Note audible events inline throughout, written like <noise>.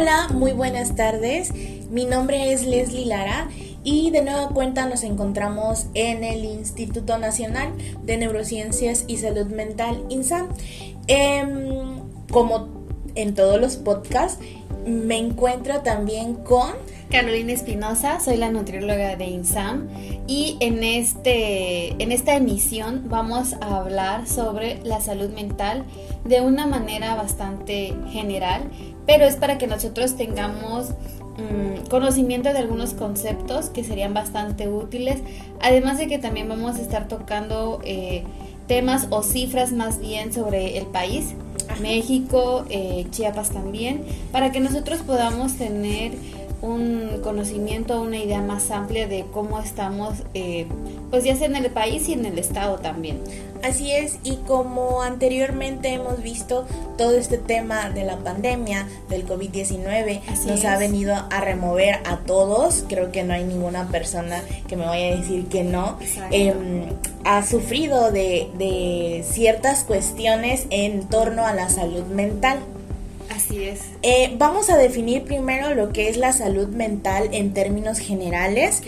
Hola, muy buenas tardes. Mi nombre es Leslie Lara y de nueva cuenta nos encontramos en el Instituto Nacional de Neurociencias y Salud Mental, INSAM. Em, como en todos los podcasts, me encuentro también con... Carolina Espinosa, soy la nutrióloga de INSAM y en, este, en esta emisión vamos a hablar sobre la salud mental de una manera bastante general, pero es para que nosotros tengamos mm, conocimiento de algunos conceptos que serían bastante útiles, además de que también vamos a estar tocando eh, temas o cifras más bien sobre el país, México, eh, Chiapas también, para que nosotros podamos tener un conocimiento, una idea más amplia de cómo estamos, eh, pues ya sea en el país y en el estado también. Así es, y como anteriormente hemos visto, todo este tema de la pandemia, del COVID-19, nos ha venido a remover a todos. Creo que no hay ninguna persona que me vaya a decir que no. Em, ha sufrido de, de ciertas cuestiones en torno a la salud mental. Así es. Eh, vamos a definir primero lo que es la salud mental en términos generales.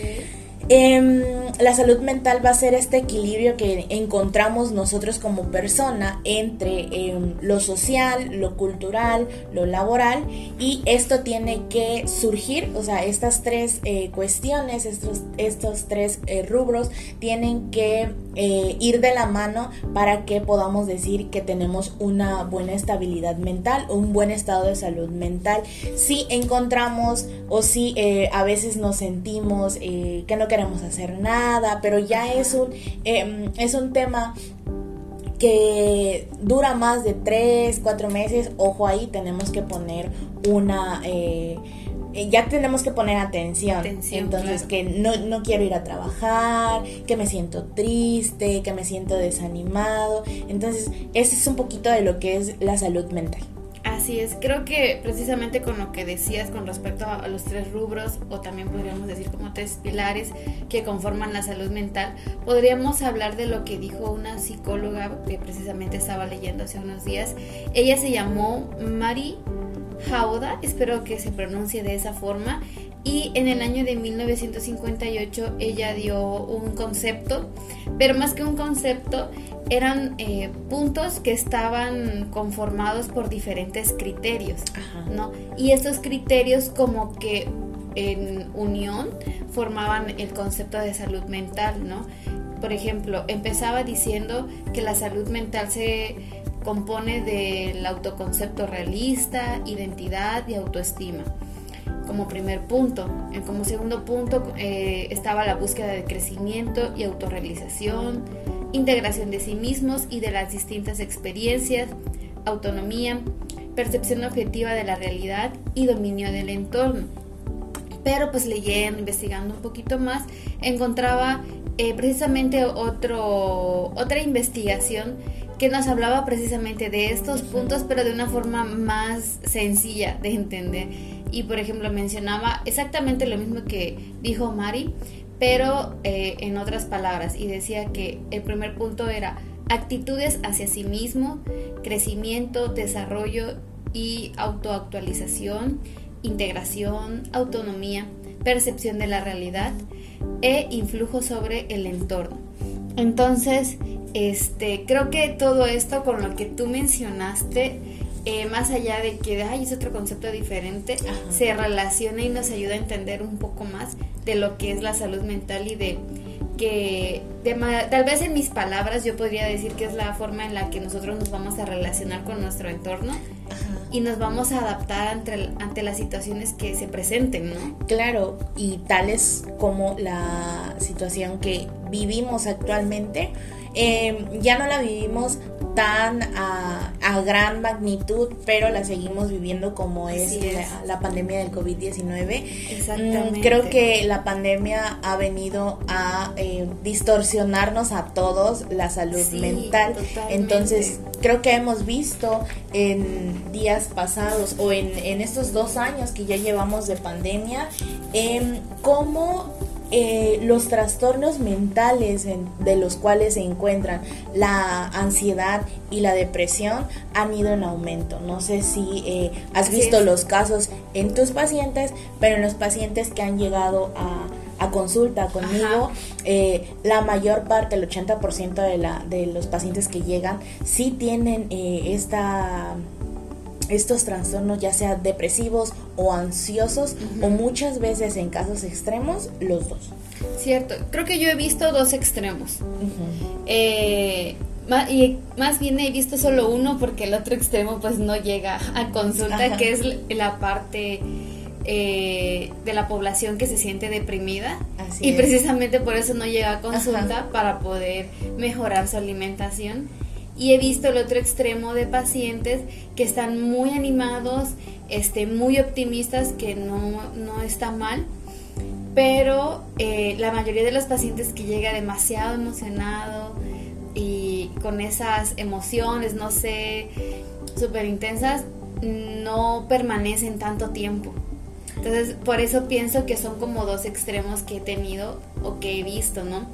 Em, la salud mental va a ser este equilibrio que encontramos nosotros como persona entre em, lo social, lo cultural, lo laboral y esto tiene que surgir, o sea, estas tres eh, cuestiones, estos, estos tres eh, rubros tienen que eh, ir de la mano para que podamos decir que tenemos una buena estabilidad mental un buen estado de salud mental. Si encontramos o si a veces nos sentimos que no queremos hacer nada, pero ya es un, em, es un tema que dura más de 3, 4 meses, ojo ahí, tenemos que poner una... Eh, ya tenemos que poner atención. Entonces, que no, no, quiero ir a trabajar, que me siento triste, que me siento desanimado. Entonces, ese es un poquito de lo que es la salud mental. Así es, creo que precisamente con lo que decías con respecto a los tres rubros, o también podríamos decir como tres pilares que conforman la salud mental, podríamos hablar de lo que dijo una psicóloga que precisamente estaba leyendo hace unos días. Ella se llamó Mari Hauda, espero que se pronuncie de esa forma, y en el año de 1958 ella dio un concepto, pero más que un concepto, eran eh, puntos que estaban conformados por diferentes criterios, ¿no? Y estos criterios como que en unión formaban el concepto de salud mental, ¿no? Por ejemplo, empezaba diciendo que la salud mental se compone del autoconcepto realista, identidad y autoestima como primer punto. Como segundo punto eh, estaba la búsqueda de crecimiento y autorrealización, integración de sí mismos y de las distintas experiencias, autonomía, percepción objetiva de la realidad y dominio del entorno. Pero pues leyendo, investigando un poquito más, encontraba eh, precisamente otro, otra investigación que nos hablaba precisamente de estos puntos, pero de una forma más sencilla de entender. Y por ejemplo mencionaba exactamente lo mismo que dijo Mari, pero eh, en otras palabras, y decía que el primer punto era actitudes hacia sí mismo, crecimiento, desarrollo y autoactualización, integración, autonomía, percepción de la realidad e influjo sobre el entorno. Entonces, este, creo que todo esto con lo que tú mencionaste, eh, más allá de que ay, es otro concepto diferente, se relaciona y nos ayuda a entender un poco más de lo que es la salud mental y de que tal vez en mis palabras yo podría decir que es la forma en la que nosotros nos vamos a relacionar con nuestro entorno y nos vamos a adaptar ante, ante las situaciones que se presenten, ¿no? Claro, y tal es como la situación que vivimos actualmente, eh, ya no la vivimos tan a, gran magnitud, pero la seguimos viviendo como es, La, pandemia del COVID-19. Mm, creo que la pandemia ha venido a eh, distorsionarnos a todos la salud mental. Entonces, creo que hemos visto en días pasados o en, estos dos años que ya llevamos de pandemia, em, cómo eh, los trastornos mentales de los cuales se encuentran la ansiedad y la depresión han ido en aumento. No sé si eh, has visto los casos en tus pacientes, pero en los pacientes que han llegado a, consulta conmigo, eh, la mayor parte, el 80% de, la, de los pacientes que llegan, sí tienen esta estos trastornos, ya sea depresivos o ansiosos, o muchas veces en casos extremos, los dos. Cierto, creo que yo he visto dos extremos. Eh, y más bien he visto solo uno porque el otro extremo pues no llega a consulta, que es la parte eh, de la población que se siente deprimida. Y precisamente por eso no llega a consulta para poder mejorar su alimentación y he visto el otro extremo de pacientes que están muy animados, este, muy optimistas, que no, no está mal, pero eh, la mayoría de los pacientes que llega demasiado emocionado y con esas emociones, no sé, súper intensas, no permanecen tanto tiempo. Entonces, por eso pienso que son como dos extremos que he tenido o que he visto, ¿no?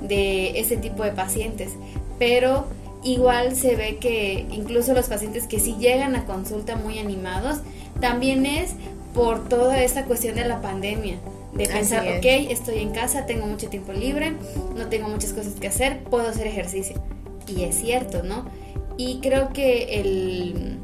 De ese tipo de pacientes. Pero igual se ve que incluso los pacientes que sí llegan a consulta muy animados, también es por toda esta cuestión de la pandemia. De pensar, ok, estoy en casa, tengo mucho tiempo libre, no tengo muchas cosas que hacer, puedo hacer ejercicio. Y es cierto, ¿no? Y creo que el,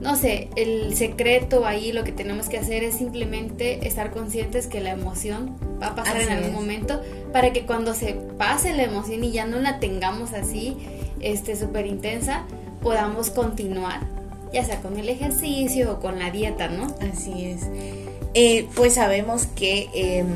no sé, el secreto ahí, lo que tenemos que hacer es simplemente estar conscientes que la emoción va a pasar en algún momento para que cuando se pase la emoción y ya no la tengamos así, este súper intensa, podamos continuar, ya sea con el ejercicio o con la dieta, ¿no? Así es. Eh, pues sabemos que em,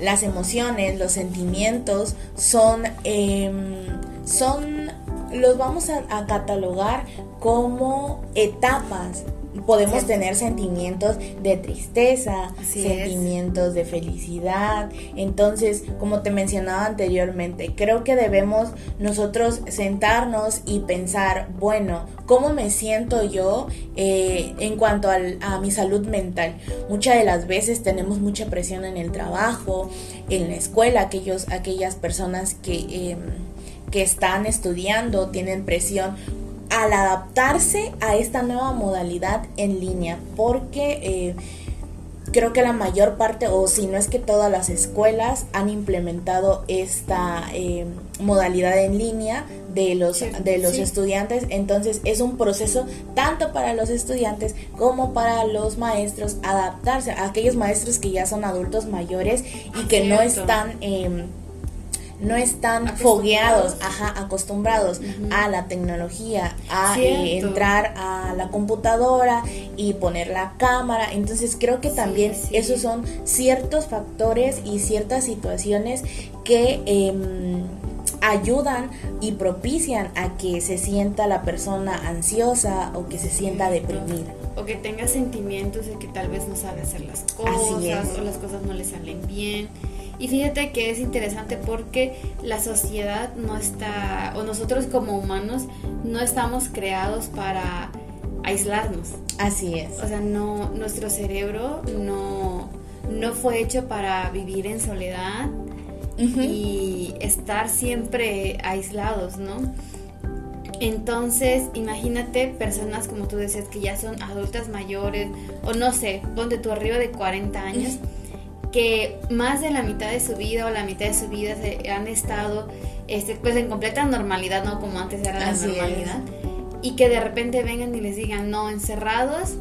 las emociones, los sentimientos son, em, son, los vamos a catalogar como etapas podemos tener sentimientos de tristeza, sentimientos de felicidad. Entonces, como te mencionaba anteriormente, creo que debemos nosotros sentarnos y pensar, bueno, ¿cómo me siento yo eh, en cuanto a mi salud mental? Muchas de las veces tenemos mucha presión en el trabajo, en la escuela, aquellos, aquellas personas que... Em, que están estudiando tienen presión al adaptarse a esta nueva modalidad en línea, porque eh, creo que la mayor parte, o si no es que todas las escuelas han implementado esta eh, modalidad en línea de los, de los estudiantes, entonces es un proceso tanto para los estudiantes como para los maestros adaptarse a aquellos maestros que ya son adultos mayores y que no están... Eh, no están fogueados, ajá, acostumbrados a la tecnología, a eh, entrar a la computadora y poner la cámara. Entonces creo que también esos son ciertos factores y ciertas situaciones que em, ayudan y propician a que se sienta la persona ansiosa o que se sienta deprimida. O que tenga sentimientos de que tal vez no sabe hacer las cosas o las cosas no le salen bien. Y fíjate que es interesante porque la sociedad no está, o nosotros como humanos, no estamos creados para aislarnos. Así es. O sea, no, nuestro cerebro no, no fue hecho para vivir en soledad y estar siempre aislados, ¿no? Entonces, imagínate personas como tú decías que ya son adultas mayores, o no sé, donde tú arriba de 40 años que más de la mitad de su vida o la mitad de su vida se han estado este, pues en completa normalidad, no como antes era la normalidad. Y que de repente vengan y les digan, no, encerrados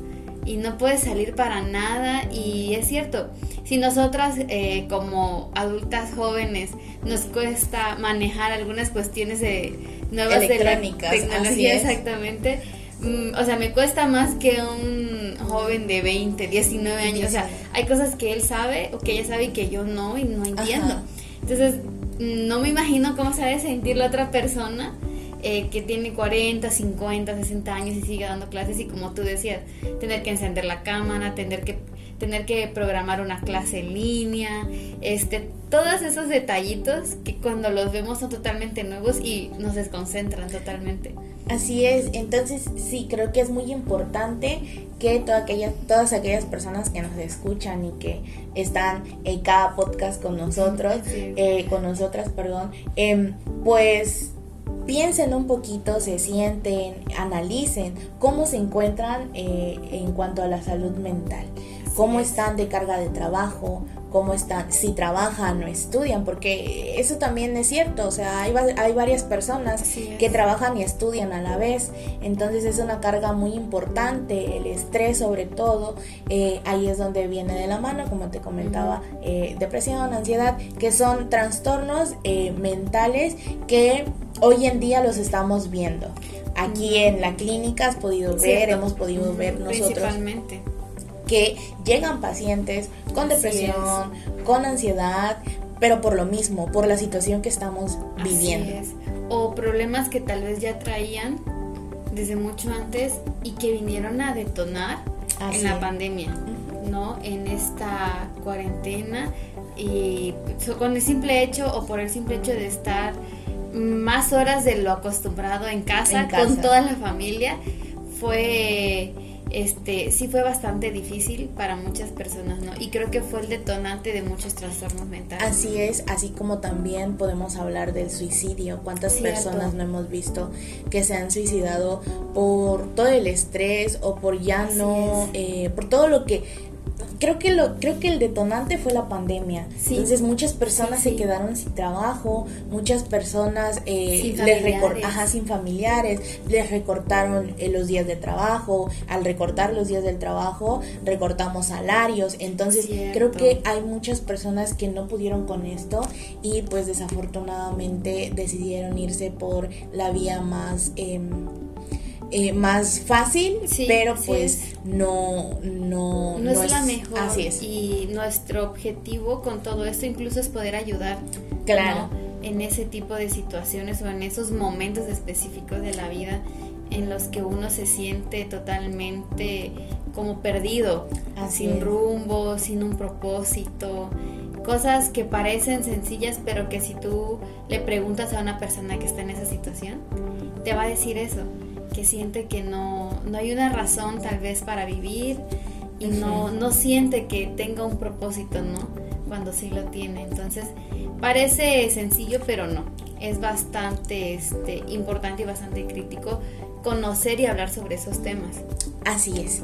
y no puedes salir para nada. Y es cierto, si nosotras eh, como adultas jóvenes nos cuesta manejar algunas cuestiones de nuevas Electrónicas, tecnología, exactamente Mm, o sea, me cuesta más que un joven de 20, 19 años. O sea, hay cosas que él sabe o que ella sabe y que yo no y no entiendo. Entonces, no me imagino cómo se sentir la otra persona eh, que tiene 40, 50, 60 años y sigue dando clases y como tú decías, tener que encender la cámara, tener que tener que programar una clase en línea, este, todos esos detallitos que cuando los vemos son totalmente nuevos y nos desconcentran totalmente. Así es, entonces sí, creo que es muy importante que todas aquellas, todas aquellas personas que nos escuchan y que están en cada podcast con nosotros, eh, con nosotras, perdón, em, pues piensen un poquito, se sienten, analicen cómo se encuentran eh, en cuanto a la salud mental, cómo están de carga de trabajo, cómo están, si trabajan o estudian, porque eso también es cierto, o sea, hay, hay varias personas que trabajan y estudian a la vez, entonces es una carga muy importante, el estrés sobre todo, eh, ahí es donde viene de la mano, como te comentaba, eh, depresión, ansiedad, que son trastornos eh, mentales que hoy en día los estamos viendo. Aquí en la clínica has podido ver, hemos podido ver nosotros que llegan pacientes con depresión, con ansiedad, pero por lo mismo, por la situación que estamos viviendo. O problemas que tal vez ya traían desde mucho antes y que vinieron a detonar en la pandemia, ¿no? En esta cuarentena y con el simple hecho o por el simple hecho de estar más horas de lo acostumbrado en casa. con toda la familia fue este, sí fue bastante difícil para muchas personas, ¿no? Y creo que fue el detonante de muchos trastornos mentales. Así es, así como también podemos hablar del suicidio. ¿Cuántas personas no hemos visto que se han suicidado por todo el estrés o por ya no, eh, por todo lo que creo que lo creo que el detonante fue la pandemia. Entonces muchas personas se quedaron sin trabajo muchas personas eh, sin les ajá, sin familiares les recortaron eh, los días de trabajo al recortar los días del trabajo recortamos salarios. Entonces creo que hay muchas personas que no pudieron con esto y pues desafortunadamente decidieron irse por la vía más eh, eh, más fácil, pero pues no, no, no, es, la mejor. Así es. Y nuestro objetivo con todo esto incluso es poder ayudar. Claro. En ese tipo de situaciones o en esos momentos específicos de la vida en los que uno se siente totalmente como perdido, sin rumbo, sin un propósito, cosas que parecen sencillas, pero que si tú le preguntas a una persona que está en esa situación, te va a decir eso que siente que no, no hay una razón tal vez para vivir y no, no siente que tenga un propósito, ¿no? Cuando sí lo tiene. Entonces, parece sencillo, pero no. Es bastante este, importante y bastante crítico conocer y hablar sobre esos temas. Así es.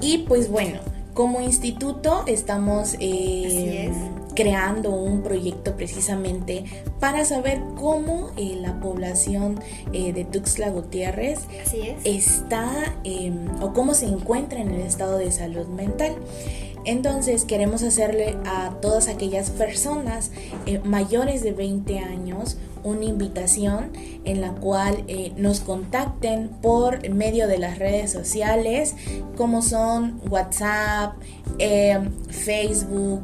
Y pues bueno, como instituto estamos eh, creando un proyecto precisamente para saber cómo eh, la población eh, de Tuxtla Gutiérrez está em, o cómo se encuentra en el estado de salud mental. Entonces queremos hacerle a todas aquellas personas mayores de 20 años una invitación en la cual eh, nos contacten por medio de las redes sociales como son WhatsApp, em, Facebook,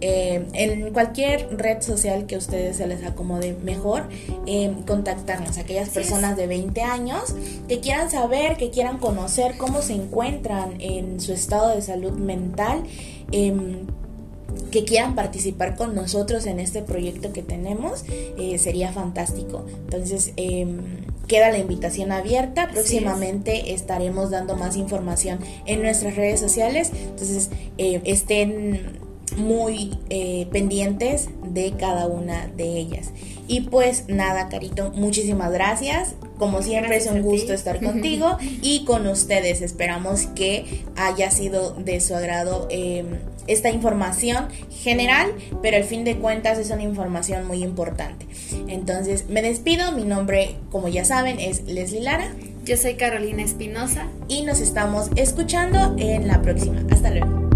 em, en cualquier red social que a ustedes se les acomode mejor, em, contactarnos. Aquellas personas de 20 años que quieran saber, que quieran conocer cómo se encuentran en su estado de salud mental que quieran participar con nosotros en este proyecto que tenemos, eh, sería fantástico. Entonces, em, queda la invitación abierta. Próximamente estaremos dando más información en nuestras redes sociales. Entonces, eh, estén muy eh, pendientes de cada una de ellas. Y pues nada, Carito, muchísimas gracias. Como siempre es un gusto estar <laughs> contigo y con ustedes. Esperamos que haya sido de su agrado em, esta información general, pero al fin de cuentas es una información muy importante. Entonces me despido. Mi nombre, como ya saben, es Leslie Lara. Yo soy Carolina Espinosa. Y nos estamos escuchando en la próxima. Hasta luego.